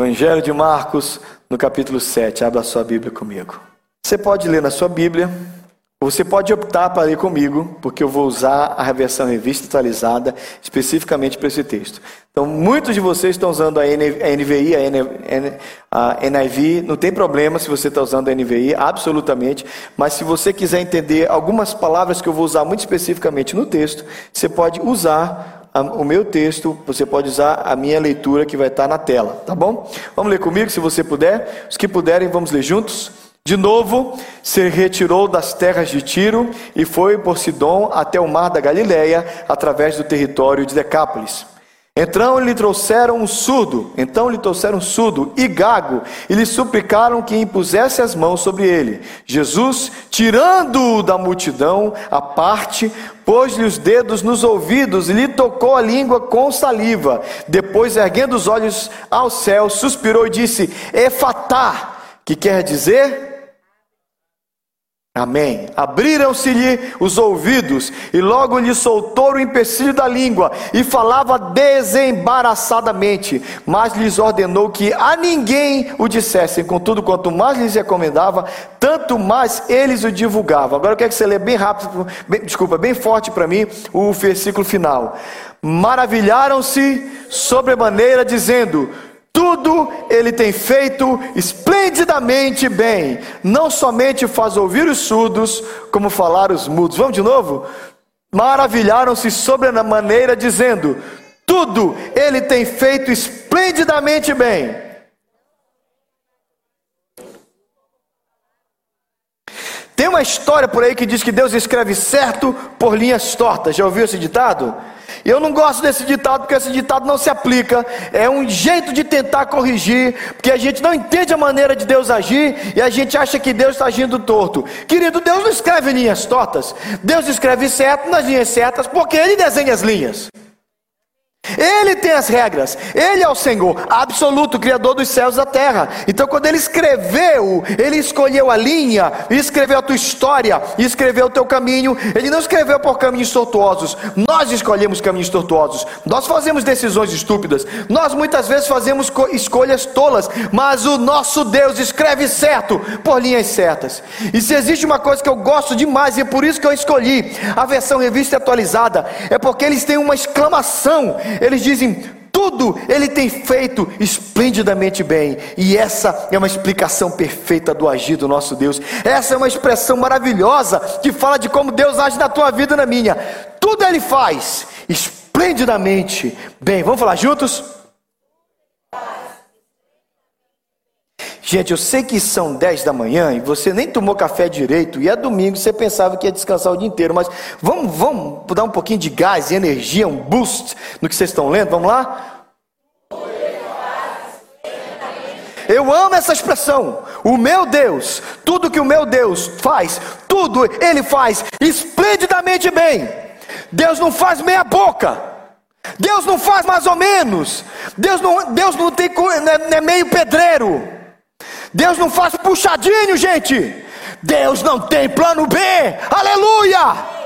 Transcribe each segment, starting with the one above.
Evangelho de Marcos, no capítulo 7. Abra sua Bíblia comigo. Você pode ler na sua Bíblia, você pode optar para ler comigo, porque eu vou usar a versão revista atualizada especificamente para esse texto. Então, muitos de vocês estão usando a NVI, a NIV, não tem problema se você está usando a NVI, absolutamente, mas se você quiser entender algumas palavras que eu vou usar muito especificamente no texto, você pode usar o meu texto, você pode usar a minha leitura que vai estar na tela, tá bom? Vamos ler comigo, se você puder. Os que puderem, vamos ler juntos. De novo, se retirou das terras de Tiro e foi por Sidom até o mar da Galileia, através do território de Decápolis. Então lhe trouxeram um surdo, então lhe trouxeram um surdo e gago, e lhe suplicaram que impusesse as mãos sobre ele. Jesus, tirando-o da multidão à parte, pôs-lhe os dedos nos ouvidos e lhe tocou a língua com saliva. Depois, erguendo os olhos ao céu, suspirou e disse: Efatá, que quer dizer Amém. Abriram-se-lhe os ouvidos, e logo lhe soltou o empecilho da língua, e falava desembaraçadamente, mas lhes ordenou que a ninguém o dissessem. Contudo, quanto mais lhes recomendava, tanto mais eles o divulgavam. Agora eu quero que você lê bem rápido, bem, desculpa, bem forte para mim, o versículo final. Maravilharam-se sobremaneira, dizendo: tudo ele tem feito esplendidamente bem. Não somente faz ouvir os surdos, como falar os mudos. Vamos de novo? Maravilharam-se sobre a maneira, dizendo: Tudo ele tem feito esplendidamente bem. Tem uma história por aí que diz que Deus escreve certo por linhas tortas. Já ouviu esse ditado? Eu não gosto desse ditado porque esse ditado não se aplica. É um jeito de tentar corrigir, porque a gente não entende a maneira de Deus agir e a gente acha que Deus está agindo torto. Querido, Deus não escreve linhas tortas. Deus escreve certo nas linhas certas porque Ele desenha as linhas. Ele tem as regras, Ele é o Senhor, absoluto, Criador dos céus e da terra. Então, quando Ele escreveu, Ele escolheu a linha, escreveu a tua história, escreveu o teu caminho. Ele não escreveu por caminhos tortuosos, nós escolhemos caminhos tortuosos, nós fazemos decisões estúpidas, nós muitas vezes fazemos escolhas tolas, mas o nosso Deus escreve certo por linhas certas. E se existe uma coisa que eu gosto demais, e é por isso que eu escolhi a versão revista atualizada, é porque eles têm uma exclamação eles dizem: tudo ele tem feito esplendidamente bem, e essa é uma explicação perfeita do agir do nosso Deus. Essa é uma expressão maravilhosa que fala de como Deus age na tua vida e na minha. Tudo ele faz esplendidamente bem. Vamos falar juntos? Gente, eu sei que são 10 da manhã e você nem tomou café direito e é domingo, você pensava que ia descansar o dia inteiro, mas vamos, vamos dar um pouquinho de gás e energia, um boost no que vocês estão lendo, vamos lá? Eu amo essa expressão. O meu Deus, tudo que o meu Deus faz, tudo ele faz esplendidamente bem. Deus não faz meia boca. Deus não faz mais ou menos. Deus não, Deus não tem não é meio pedreiro. Deus não faz puxadinho, gente. Deus não tem plano B. Aleluia!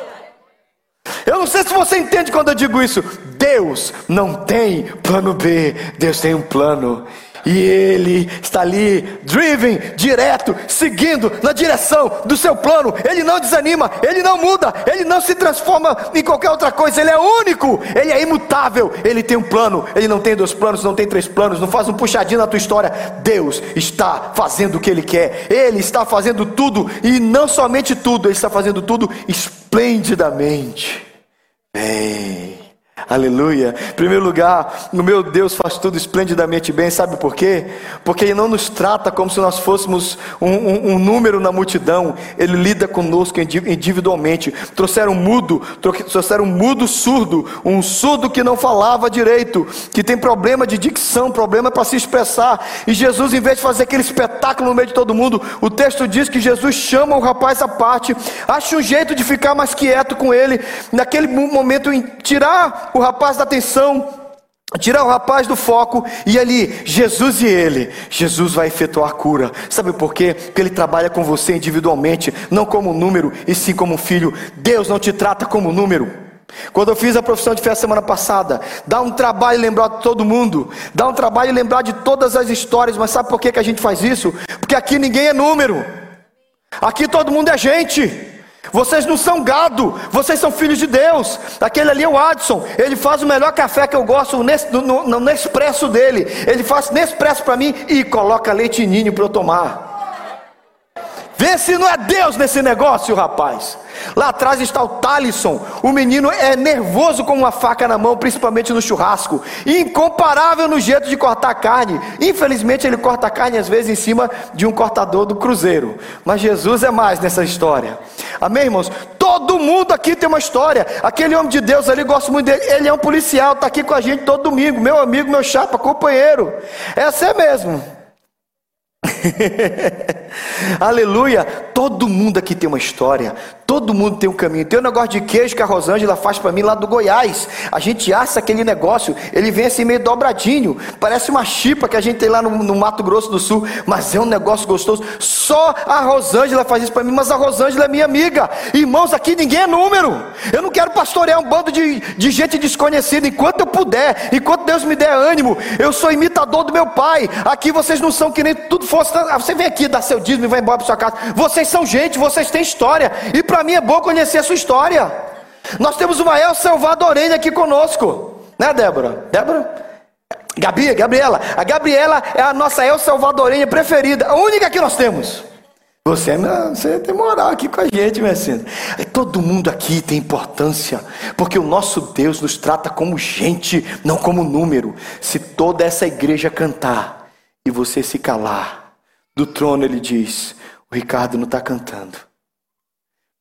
Eu não sei se você entende quando eu digo isso. Deus não tem plano B. Deus tem um plano. E ele está ali, driven, direto, seguindo na direção do seu plano. Ele não desanima, ele não muda, ele não se transforma em qualquer outra coisa. Ele é único, ele é imutável. Ele tem um plano, ele não tem dois planos, não tem três planos, não faz um puxadinho na tua história. Deus está fazendo o que ele quer, ele está fazendo tudo, e não somente tudo, ele está fazendo tudo esplendidamente. Bem. Aleluia. Em primeiro lugar, o meu Deus faz tudo esplendidamente bem, sabe por quê? Porque Ele não nos trata como se nós fôssemos um, um, um número na multidão, Ele lida conosco individualmente. Trouxeram um mudo, trouxeram um mudo surdo, um surdo que não falava direito, que tem problema de dicção, problema para se expressar. E Jesus, em vez de fazer aquele espetáculo no meio de todo mundo, o texto diz que Jesus chama o rapaz à parte, acha um jeito de ficar mais quieto com ele, naquele momento, em tirar o rapaz da atenção, tirar o rapaz do foco e ali, Jesus e ele, Jesus vai efetuar a cura. Sabe por quê? Porque ele trabalha com você individualmente, não como um número, e sim como um filho. Deus não te trata como um número. Quando eu fiz a profissão de fé semana passada, dá um trabalho lembrar de todo mundo, dá um trabalho lembrar de todas as histórias, mas sabe por que, que a gente faz isso? Porque aqui ninguém é número, aqui todo mundo é gente. Vocês não são gado, vocês são filhos de Deus. Aquele ali é o Adson, ele faz o melhor café que eu gosto no, no Nespresso dele. Ele faz Nespresso para mim e coloca leite ninho para eu tomar. Vê se não é Deus nesse negócio, rapaz. Lá atrás está o Talisson. O menino é nervoso com uma faca na mão, principalmente no churrasco. Incomparável no jeito de cortar carne. Infelizmente, ele corta carne às vezes em cima de um cortador do cruzeiro. Mas Jesus é mais nessa história. Amém, irmãos? Todo mundo aqui tem uma história. Aquele homem de Deus ali, gosto muito dele. Ele é um policial, está aqui com a gente todo domingo. Meu amigo, meu chapa, companheiro. É mesmo. Aleluia! Todo mundo aqui tem uma história, todo mundo tem um caminho. Tem um negócio de queijo que a Rosângela faz para mim lá do Goiás. A gente assa aquele negócio, ele vem assim meio dobradinho, parece uma chipa que a gente tem lá no, no Mato Grosso do Sul, mas é um negócio gostoso. Só a Rosângela faz isso para mim, mas a Rosângela é minha amiga. Irmãos, aqui ninguém é número. Eu não quero pastorear um bando de, de gente desconhecida. Enquanto eu puder, enquanto Deus me der ânimo, eu sou imitador do meu pai. Aqui vocês não são que nem tudo fosse. Você vem aqui dar seu dízimo e vai embora para sua casa. Vocês são gente, vocês têm história. E para mim é bom conhecer a sua história. Nós temos uma El Salvadorenha aqui conosco, né, Débora? Débora? Gabi, Gabriela. A Gabriela é a nossa El Salvadorenha preferida, a única que nós temos. Você, é você tem moral aqui com a gente, minha senhora. Todo mundo aqui tem importância, porque o nosso Deus nos trata como gente, não como número. Se toda essa igreja cantar e você se calar, do trono ele diz: O Ricardo não está cantando.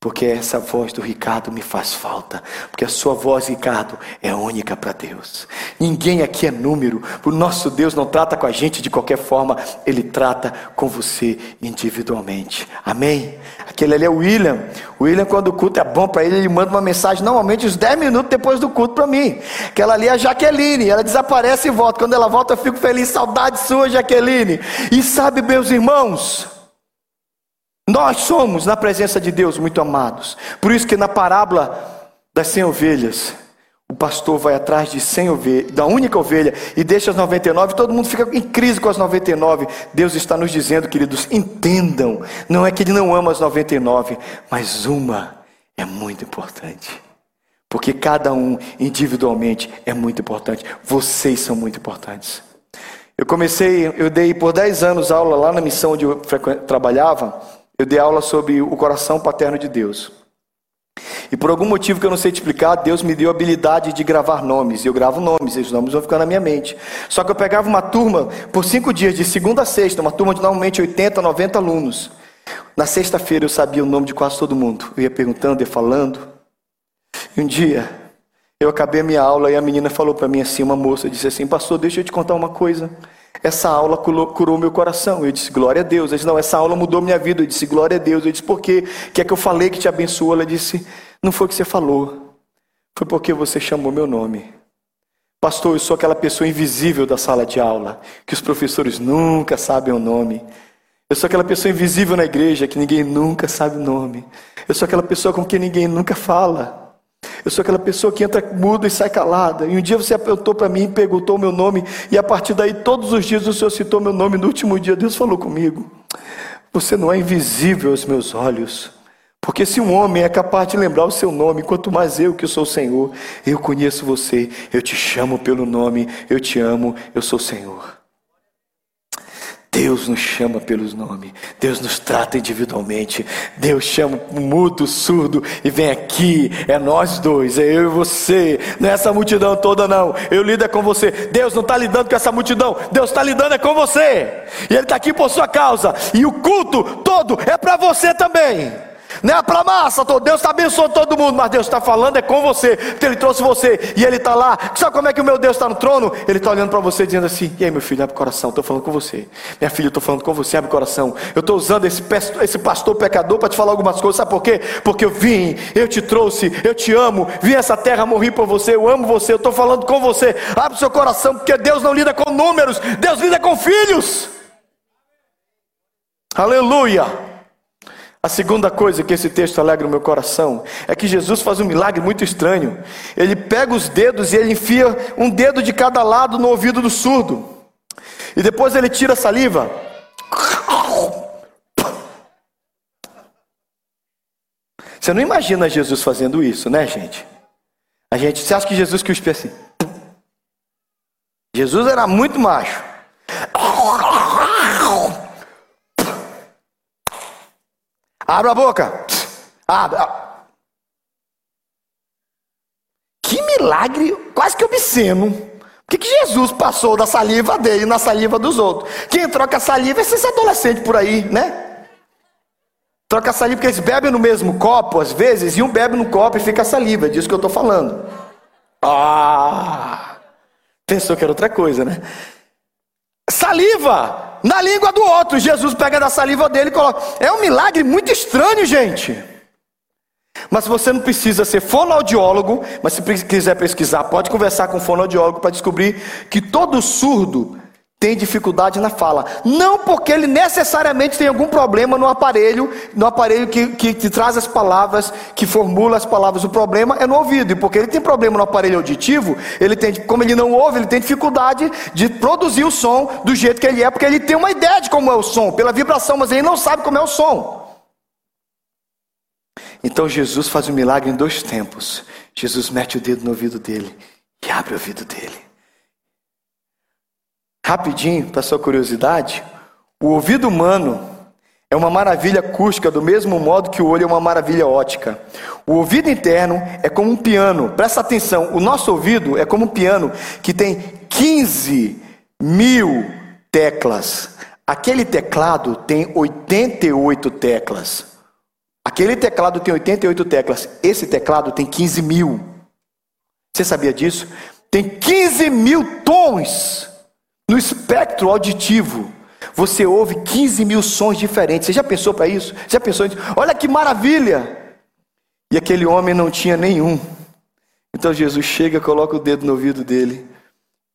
Porque essa voz do Ricardo me faz falta. Porque a sua voz, Ricardo, é única para Deus. Ninguém aqui é número. O nosso Deus não trata com a gente de qualquer forma. Ele trata com você individualmente. Amém? Aquele ali é o William. O William, quando o culto é bom para ele, ele manda uma mensagem normalmente uns 10 minutos depois do culto para mim. Aquela ali é a Jaqueline. Ela desaparece e volta. Quando ela volta, eu fico feliz. Saudade sua, Jaqueline. E sabe, meus irmãos. Nós somos na presença de Deus muito amados. Por isso que na parábola das cem ovelhas, o pastor vai atrás de 100 ovelhas, da única ovelha e deixa as 99, todo mundo fica em crise com as 99. Deus está nos dizendo, queridos, entendam, não é que ele não ama as 99, mas uma é muito importante. Porque cada um individualmente é muito importante. Vocês são muito importantes. Eu comecei, eu dei por 10 anos aula lá na missão onde eu trabalhava eu dei aula sobre o coração paterno de Deus. E por algum motivo que eu não sei te explicar, Deus me deu a habilidade de gravar nomes. E eu gravo nomes, e os nomes vão ficar na minha mente. Só que eu pegava uma turma por cinco dias, de segunda a sexta, uma turma de normalmente 80, 90 alunos. Na sexta-feira eu sabia o nome de quase todo mundo. Eu ia perguntando, ia falando. E um dia, eu acabei a minha aula e a menina falou para mim assim, uma moça, disse assim, pastor, deixa eu te contar uma coisa. Essa aula curou meu coração. Eu disse, glória a Deus. Ela disse, não, essa aula mudou minha vida. Eu disse, glória a Deus. Eu disse, por quê? Que é que eu falei que te abençoou? Ela disse, não foi o que você falou. Foi porque você chamou meu nome. Pastor, eu sou aquela pessoa invisível da sala de aula, que os professores nunca sabem o nome. Eu sou aquela pessoa invisível na igreja, que ninguém nunca sabe o nome. Eu sou aquela pessoa com quem ninguém nunca fala. Eu sou aquela pessoa que entra muda e sai calada. E um dia você apontou para mim, perguntou o meu nome, e a partir daí, todos os dias o Senhor citou meu nome. No último dia, Deus falou comigo: Você não é invisível aos meus olhos. Porque se um homem é capaz de lembrar o seu nome, quanto mais eu que sou o Senhor, eu conheço você, eu te chamo pelo nome, eu te amo, eu sou o Senhor. Deus nos chama pelos nomes, Deus nos trata individualmente, Deus chama o mudo, surdo e vem aqui, é nós dois, é eu e você, não é essa multidão toda não, eu lido é com você, Deus não está lidando com essa multidão, Deus está lidando é com você, e Ele está aqui por sua causa, e o culto todo é para você também. Não é para massa, Deus está abençoando todo mundo, mas Deus está falando é com você, porque Ele trouxe você e Ele está lá. Sabe como é que o meu Deus está no trono? Ele está olhando para você dizendo assim: E aí, meu filho, abre o coração, estou falando com você. Minha filha, estou falando com você, abre o coração. Eu estou usando esse, esse pastor pecador para te falar algumas coisas, sabe por quê? Porque eu vim, eu te trouxe, eu te amo, vim essa terra morrer por você, eu amo você, eu estou falando com você. Abre o seu coração, porque Deus não lida com números, Deus lida com filhos. Aleluia. A segunda coisa que esse texto alegra o meu coração é que Jesus faz um milagre muito estranho. Ele pega os dedos e ele enfia um dedo de cada lado no ouvido do surdo. E depois ele tira a saliva. Você não imagina Jesus fazendo isso, né, gente? A gente, você acha que Jesus cuspia assim? Jesus era muito macho. Abra a boca. Abre. Que milagre, quase que obsceno. O que, que Jesus passou da saliva dele na saliva dos outros? Quem troca saliva é esses adolescentes por aí, né? Troca saliva porque eles bebem no mesmo copo, às vezes, e um bebe no copo e fica saliva, é disso que eu estou falando. Ah! Pensou que era outra coisa, né? Saliva! Na língua do outro. Jesus pega da saliva dele e coloca. É um milagre muito estranho, gente. Mas você não precisa ser fonoaudiólogo, mas se quiser pesquisar, pode conversar com um fonoaudiólogo para descobrir que todo surdo tem dificuldade na fala. Não porque ele necessariamente tem algum problema no aparelho, no aparelho que, que, que, traz as palavras, que formula as palavras. O problema é no ouvido. E porque ele tem problema no aparelho auditivo, ele tem, como ele não ouve, ele tem dificuldade de produzir o som do jeito que ele é, porque ele tem uma ideia de como é o som, pela vibração, mas ele não sabe como é o som. Então Jesus faz um milagre em dois tempos. Jesus mete o dedo no ouvido dele e abre o ouvido dele. Rapidinho, para sua curiosidade, o ouvido humano é uma maravilha acústica do mesmo modo que o olho é uma maravilha ótica. O ouvido interno é como um piano. Presta atenção, o nosso ouvido é como um piano que tem 15 mil teclas. Aquele teclado tem 88 teclas. Aquele teclado tem 88 teclas. Esse teclado tem 15 mil. Você sabia disso? Tem 15 mil tons. No espectro auditivo, você ouve 15 mil sons diferentes. Você já pensou para isso? Já pensou nisso? Olha que maravilha! E aquele homem não tinha nenhum. Então Jesus chega, coloca o dedo no ouvido dele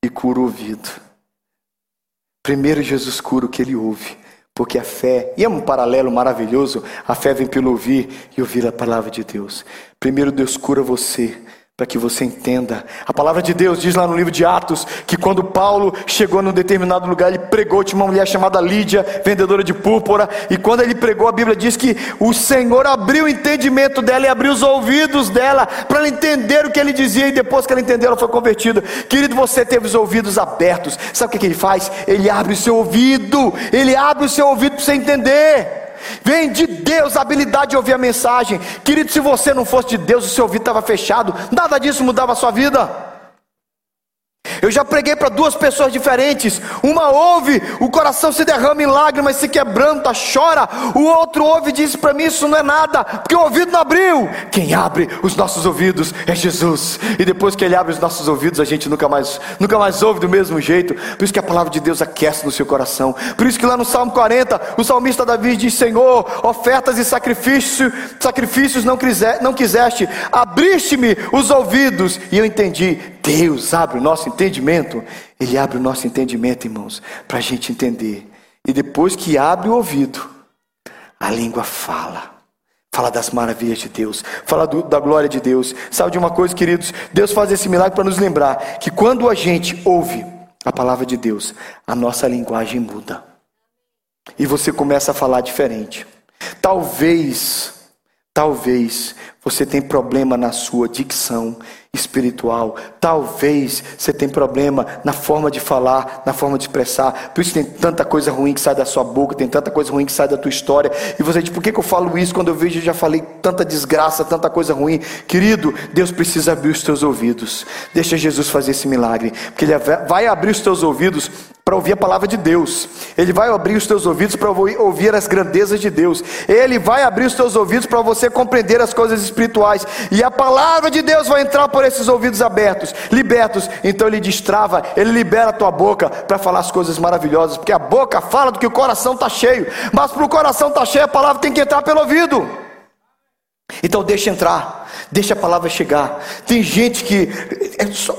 e cura o ouvido. Primeiro Jesus cura o que ele ouve, porque a fé, e é um paralelo maravilhoso, a fé vem pelo ouvir e ouvir a palavra de Deus. Primeiro Deus cura você, para que você entenda. A palavra de Deus diz lá no livro de Atos que quando Paulo chegou num determinado lugar, ele pregou, tinha uma mulher chamada Lídia, vendedora de púrpura, e quando ele pregou, a Bíblia diz que o Senhor abriu o entendimento dela e abriu os ouvidos dela para ela entender o que ele dizia, e depois que ela entendeu, ela foi convertida. Querido, você teve os ouvidos abertos. Sabe o que, que ele faz? Ele abre o seu ouvido, ele abre o seu ouvido para você entender. Vem de Deus a habilidade de ouvir a mensagem. Querido, se você não fosse de Deus, o seu ouvido estava fechado, nada disso mudava a sua vida. Eu já preguei para duas pessoas diferentes. Uma ouve, o coração se derrama em lágrimas, se quebranta, chora. O outro ouve e diz para mim: Isso não é nada, porque o ouvido não abriu. Quem abre os nossos ouvidos é Jesus. E depois que Ele abre os nossos ouvidos, a gente nunca mais, nunca mais ouve do mesmo jeito. Por isso que a palavra de Deus aquece no seu coração. Por isso que lá no Salmo 40, o salmista Davi diz: Senhor, ofertas e sacrifício, sacrifícios não, quiser, não quiseste, abriste-me os ouvidos. E eu entendi Deus abre o nosso entendimento, Ele abre o nosso entendimento, irmãos, para a gente entender. E depois que abre o ouvido, a língua fala. Fala das maravilhas de Deus, fala do, da glória de Deus. Sabe de uma coisa, queridos? Deus faz esse milagre para nos lembrar que quando a gente ouve a palavra de Deus, a nossa linguagem muda. E você começa a falar diferente. Talvez, talvez você tenha problema na sua dicção espiritual. Talvez você tenha problema na forma de falar, na forma de expressar. Por isso tem tanta coisa ruim que sai da sua boca, tem tanta coisa ruim que sai da tua história. E você diz, por que, que eu falo isso quando eu vejo eu já falei tanta desgraça, tanta coisa ruim? Querido, Deus precisa abrir os teus ouvidos. Deixa Jesus fazer esse milagre. Porque Ele vai abrir os teus ouvidos para ouvir a palavra de Deus. Ele vai abrir os teus ouvidos para ouvir as grandezas de Deus. Ele vai abrir os teus ouvidos para você compreender as coisas espirituais. E a palavra de Deus vai entrar por esses ouvidos abertos, libertos. Então ele destrava, ele libera a tua boca para falar as coisas maravilhosas, porque a boca fala do que o coração está cheio. Mas para o coração estar tá cheio, a palavra tem que entrar pelo ouvido. Então deixa entrar, deixa a palavra chegar. Tem gente que é só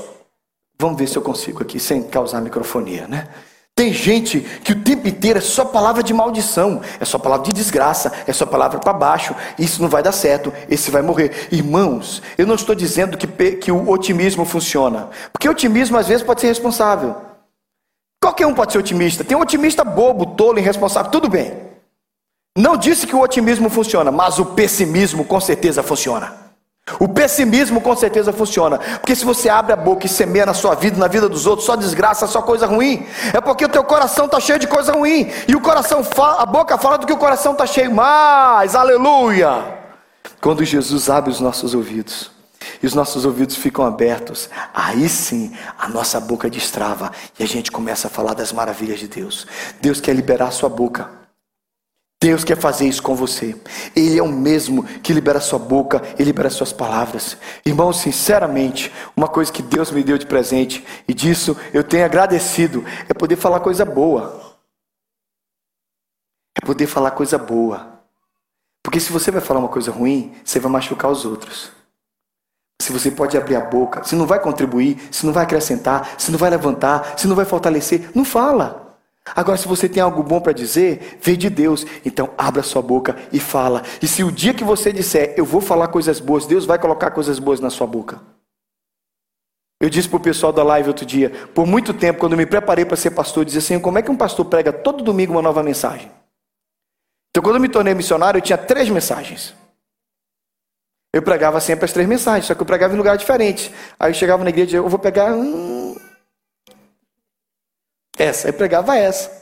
Vamos ver se eu consigo aqui, sem causar microfonia, né? Tem gente que o tempo inteiro é só palavra de maldição, é só palavra de desgraça, é só palavra para baixo. Isso não vai dar certo, esse vai morrer. Irmãos, eu não estou dizendo que, que o otimismo funciona, porque otimismo às vezes pode ser responsável. Qualquer um pode ser otimista. Tem um otimista bobo, tolo, irresponsável, tudo bem. Não disse que o otimismo funciona, mas o pessimismo com certeza funciona. O pessimismo com certeza funciona, porque se você abre a boca e semeia na sua vida, na vida dos outros, só desgraça, só coisa ruim, é porque o teu coração está cheio de coisa ruim, e o coração fala, a boca fala do que o coração está cheio mais, aleluia! Quando Jesus abre os nossos ouvidos, e os nossos ouvidos ficam abertos, aí sim a nossa boca destrava e a gente começa a falar das maravilhas de Deus. Deus quer liberar a sua boca. Deus quer fazer isso com você. Ele é o mesmo que libera sua boca e libera suas palavras. Irmão, sinceramente, uma coisa que Deus me deu de presente e disso eu tenho agradecido é poder falar coisa boa. É poder falar coisa boa. Porque se você vai falar uma coisa ruim, você vai machucar os outros. Se você pode abrir a boca, se não vai contribuir, se não vai acrescentar, se não vai levantar, se não vai fortalecer, não fala. Agora, se você tem algo bom para dizer, vem de Deus. Então, abra sua boca e fala. E se o dia que você disser, eu vou falar coisas boas, Deus vai colocar coisas boas na sua boca. Eu disse para o pessoal da live outro dia, por muito tempo, quando me preparei para ser pastor, eu dizia assim: como é que um pastor prega todo domingo uma nova mensagem? Então, quando eu me tornei missionário, eu tinha três mensagens. Eu pregava sempre as três mensagens, só que eu pregava em lugares diferentes. Aí eu chegava na igreja e dizia, eu vou pegar. Hum, essa, aí pregava essa.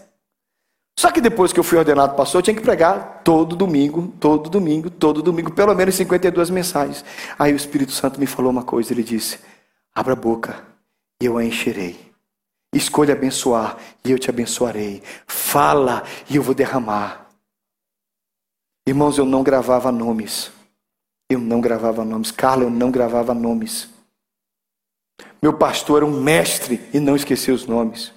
Só que depois que eu fui ordenado pastor, eu tinha que pregar todo domingo, todo domingo, todo domingo, pelo menos 52 mensagens. Aí o Espírito Santo me falou uma coisa, ele disse: Abra a boca e eu a encherei. Escolha abençoar e eu te abençoarei. Fala e eu vou derramar. Irmãos, eu não gravava nomes. Eu não gravava nomes. Carla, eu não gravava nomes. Meu pastor era um mestre e não esqueceu os nomes.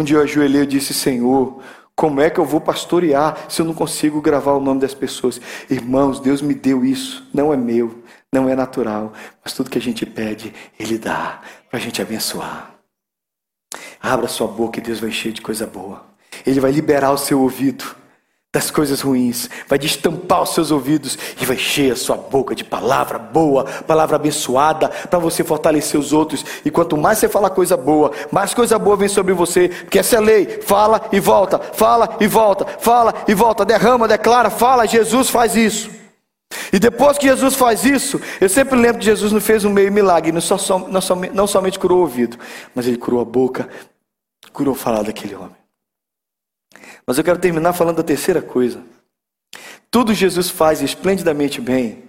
Um dia eu ajoelhei e disse: Senhor, como é que eu vou pastorear se eu não consigo gravar o nome das pessoas? Irmãos, Deus me deu isso, não é meu, não é natural, mas tudo que a gente pede, Ele dá para a gente abençoar. Abra sua boca e Deus vai encher de coisa boa. Ele vai liberar o seu ouvido das coisas ruins, vai destampar os seus ouvidos e vai encher a sua boca de palavra boa, palavra abençoada, para você fortalecer os outros. E quanto mais você fala coisa boa, mais coisa boa vem sobre você, porque essa é lei: fala e volta, fala e volta, fala e volta, derrama, declara, fala. Jesus faz isso. E depois que Jesus faz isso, eu sempre lembro que Jesus não fez um meio milagre, não, só, não, somente, não somente curou o ouvido, mas ele curou a boca, curou o falar daquele homem. Mas eu quero terminar falando da terceira coisa. Tudo Jesus faz esplendidamente bem,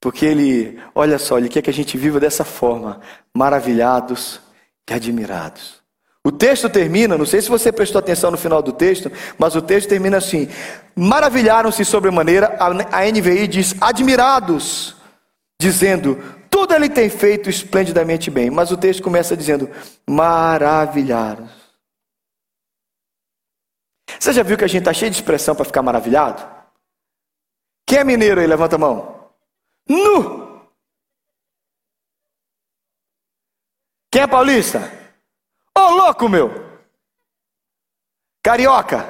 porque Ele, olha só, Ele quer que a gente viva dessa forma, maravilhados e admirados. O texto termina, não sei se você prestou atenção no final do texto, mas o texto termina assim: maravilharam-se sobremaneira, a NVI diz admirados, dizendo: tudo ele tem feito esplendidamente bem. Mas o texto começa dizendo: maravilhados. Você já viu que a gente está cheio de expressão para ficar maravilhado? Quem é mineiro aí? Levanta a mão. Nu! Quem é paulista? Ô oh, louco, meu! Carioca?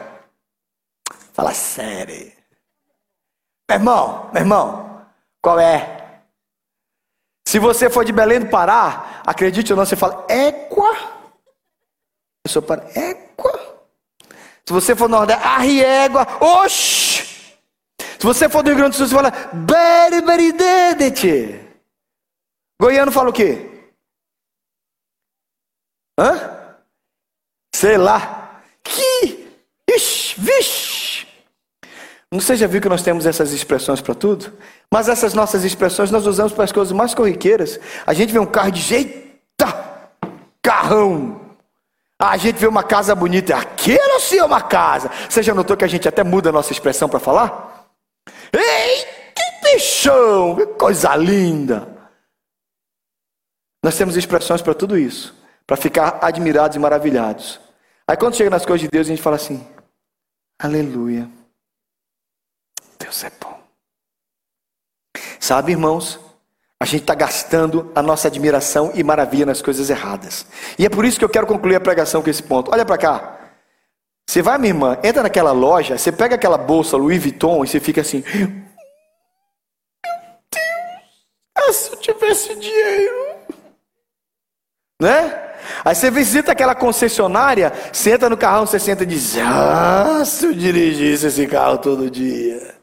Fala sério. Meu irmão, meu irmão, qual é? Se você for de Belém do Pará, acredite ou não, você fala égua. Eu sou para égua. Se você for no Nordeste, arriégua, oxi! Se você for do Rio Grande do Sul, você fala berberidente. Goiano fala o quê? Hã? Sei lá. Que? Ixi, vixe. Você já viu que nós temos essas expressões para tudo? Mas essas nossas expressões nós usamos para as coisas mais corriqueiras. A gente vê um carro de jeito, carrão. A gente vê uma casa bonita, aquilo sim é uma casa. Você já notou que a gente até muda a nossa expressão para falar? Ei, que bichão, que coisa linda. Nós temos expressões para tudo isso, para ficar admirados e maravilhados. Aí quando chega nas coisas de Deus, a gente fala assim: Aleluia. Deus é bom. Sabe, irmãos, a gente está gastando a nossa admiração e maravilha nas coisas erradas. E é por isso que eu quero concluir a pregação com esse ponto. Olha para cá. Você vai, minha irmã, entra naquela loja, você pega aquela bolsa Louis Vuitton e você fica assim: Meu Deus, se eu tivesse dinheiro. Né? Aí você visita aquela concessionária, senta no carrão, você senta e diz: Ah, se eu dirigisse esse carro todo dia.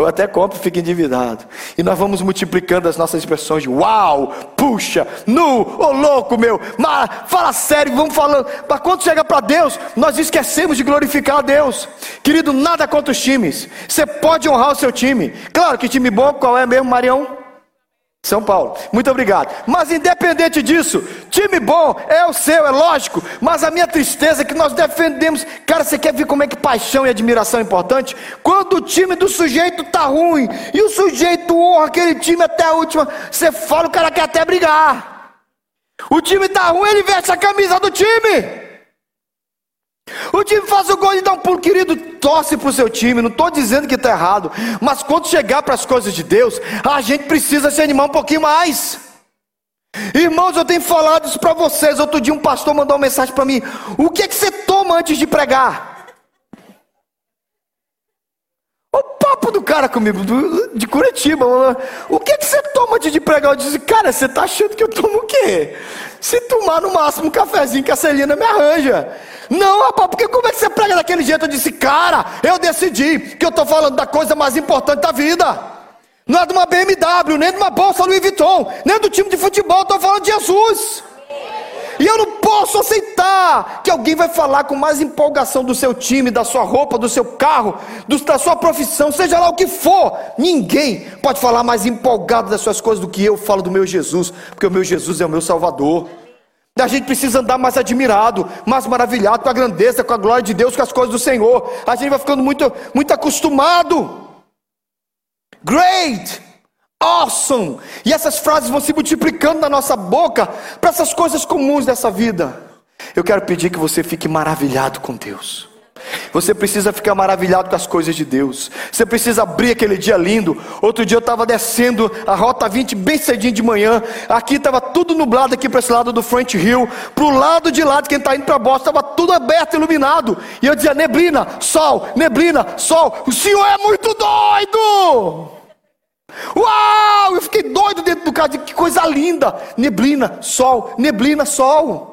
Ou até compra e fica endividado. E nós vamos multiplicando as nossas expressões de uau, puxa, nu, ô oh, louco meu, mas, fala sério, vamos falando. Mas quando chega para Deus, nós esquecemos de glorificar a Deus. Querido, nada contra os times. Você pode honrar o seu time. Claro que time bom, qual é mesmo, Marião? São Paulo. Muito obrigado. Mas independente disso, time bom é o seu, é lógico. Mas a minha tristeza é que nós defendemos. Cara, você quer ver como é que paixão e admiração é importante? Quando o time do sujeito tá ruim e o sujeito honra aquele time até a última, você fala, o cara quer até brigar. O time tá ruim, ele veste a camisa do time. O time faz o gol e dá um pulo, querido, torce para o seu time. Não estou dizendo que está errado, mas quando chegar para as coisas de Deus, a gente precisa se animar um pouquinho mais. Irmãos, eu tenho falado isso para vocês. Outro dia um pastor mandou uma mensagem para mim: O que é que você toma antes de pregar? O do cara comigo, do, de Curitiba. O que é que você toma de pregar? Eu disse, cara, você está achando que eu tomo o quê? Se tomar no máximo um cafezinho que a Celina me arranja. Não, rapaz, porque como é que você prega daquele jeito? Eu disse, cara, eu decidi que eu estou falando da coisa mais importante da vida. Não é de uma BMW, nem de uma bolsa Louis Vuitton, nem do time de futebol, estou falando de Jesus. E eu não posso aceitar que alguém vai falar com mais empolgação do seu time, da sua roupa, do seu carro, do, da sua profissão, seja lá o que for. Ninguém pode falar mais empolgado das suas coisas do que eu falo do meu Jesus, porque o meu Jesus é o meu Salvador. A gente precisa andar mais admirado, mais maravilhado com a grandeza, com a glória de Deus, com as coisas do Senhor. A gente vai ficando muito, muito acostumado. Great, awesome. E essas frases vão se multiplicando na nossa boca para essas coisas comuns dessa vida. Eu quero pedir que você fique maravilhado com Deus. Você precisa ficar maravilhado com as coisas de Deus. Você precisa abrir aquele dia lindo. Outro dia eu estava descendo a rota 20 bem cedinho de manhã. Aqui estava tudo nublado aqui para esse lado do Front Hill. Para o lado de lá de quem está indo para Boston, estava tudo aberto, iluminado. E eu dizia: neblina, sol, neblina, sol. O Senhor é muito doido! Uau! Eu fiquei doido dentro do carro. Que coisa linda! Neblina, sol, neblina, sol.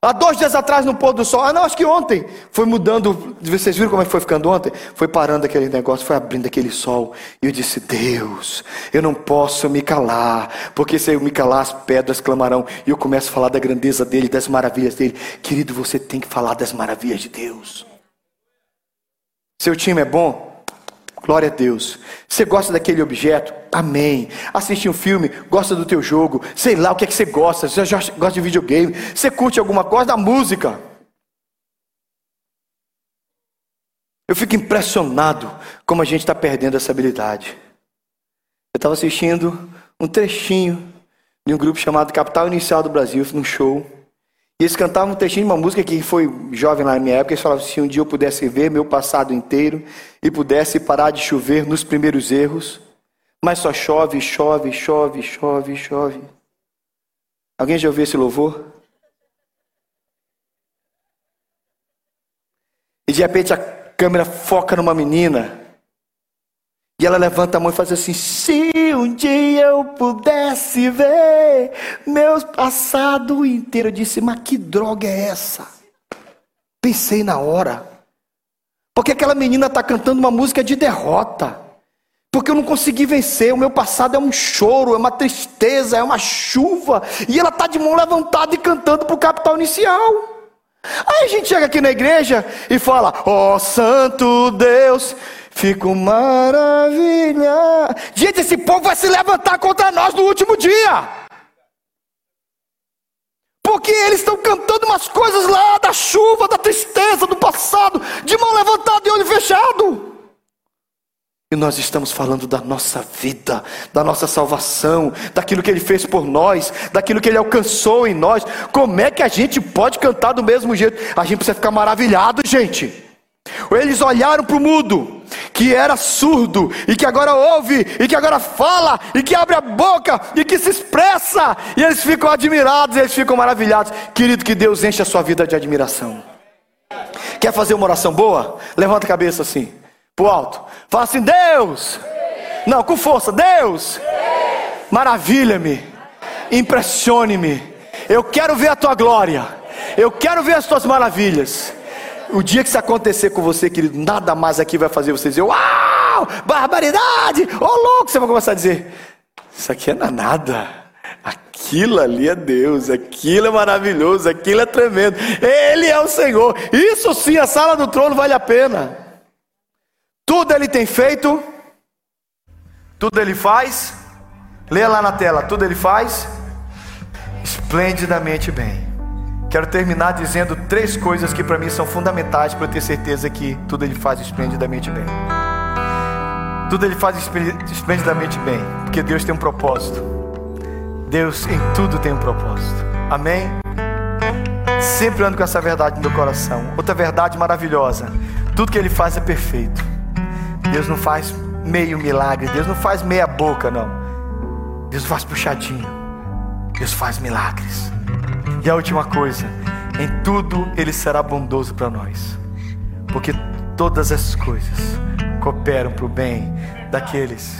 Há dois dias atrás no pôr do sol, ah não, acho que ontem, foi mudando, vocês viram como é que foi ficando ontem? Foi parando aquele negócio, foi abrindo aquele sol, e eu disse, Deus, eu não posso me calar, porque se eu me calar as pedras clamarão, e eu começo a falar da grandeza dele, das maravilhas dele, querido, você tem que falar das maravilhas de Deus. Seu time é bom? Glória a Deus. Você gosta daquele objeto? Amém. Assiste um filme, gosta do teu jogo, sei lá o que é que você gosta. Você gosta de videogame? Você curte alguma coisa da música? Eu fico impressionado como a gente está perdendo essa habilidade. Eu estava assistindo um trechinho de um grupo chamado Capital Inicial do Brasil, num show. Eles cantavam um textinho de uma música que foi jovem lá na minha época. Eles falavam: se um dia eu pudesse ver meu passado inteiro e pudesse parar de chover nos primeiros erros, mas só chove, chove, chove, chove, chove. Alguém já ouviu esse louvor? E de repente a câmera foca numa menina. E ela levanta a mão e faz assim: Se um dia eu pudesse ver meu passado inteiro. Eu disse: Mas que droga é essa? Pensei na hora. Porque aquela menina está cantando uma música de derrota. Porque eu não consegui vencer. O meu passado é um choro, é uma tristeza, é uma chuva. E ela está de mão levantada e cantando para o capital inicial. Aí a gente chega aqui na igreja e fala: Ó oh, Santo Deus, Fico maravilhado. Gente, esse povo vai se levantar contra nós no último dia. Porque eles estão cantando umas coisas lá da chuva, da tristeza, do passado, de mão levantada e olho fechado. E nós estamos falando da nossa vida, da nossa salvação, daquilo que Ele fez por nós, daquilo que Ele alcançou em nós. Como é que a gente pode cantar do mesmo jeito? A gente precisa ficar maravilhado, gente. Eles olharam para o mudo, que era surdo, e que agora ouve, e que agora fala, e que abre a boca, e que se expressa, e eles ficam admirados, eles ficam maravilhados. Querido, que Deus enche a sua vida de admiração. Quer fazer uma oração boa? Levanta a cabeça assim, pro alto. Fala assim: Deus. Não, com força. Deus. Maravilha-me. Impressione-me. Eu quero ver a tua glória. Eu quero ver as tuas maravilhas. O dia que isso acontecer com você, querido, nada mais aqui vai fazer você dizer: Uau, barbaridade, ô oh, louco. Você vai começar a dizer: Isso aqui é nada. Aquilo ali é Deus, aquilo é maravilhoso, aquilo é tremendo. Ele é o Senhor. Isso sim, a sala do trono vale a pena. Tudo ele tem feito, tudo ele faz. Leia lá na tela, tudo ele faz esplendidamente bem. Quero terminar dizendo três coisas que para mim são fundamentais para eu ter certeza que tudo ele faz esplendidamente bem. Tudo ele faz esplendidamente bem, porque Deus tem um propósito. Deus em tudo tem um propósito. Amém? Sempre ando com essa verdade no meu coração. Outra verdade maravilhosa: tudo que ele faz é perfeito. Deus não faz meio milagre, Deus não faz meia boca, não. Deus faz puxadinho. Deus faz milagres. E a última coisa, em tudo Ele será bondoso para nós, porque todas as coisas cooperam para o bem daqueles.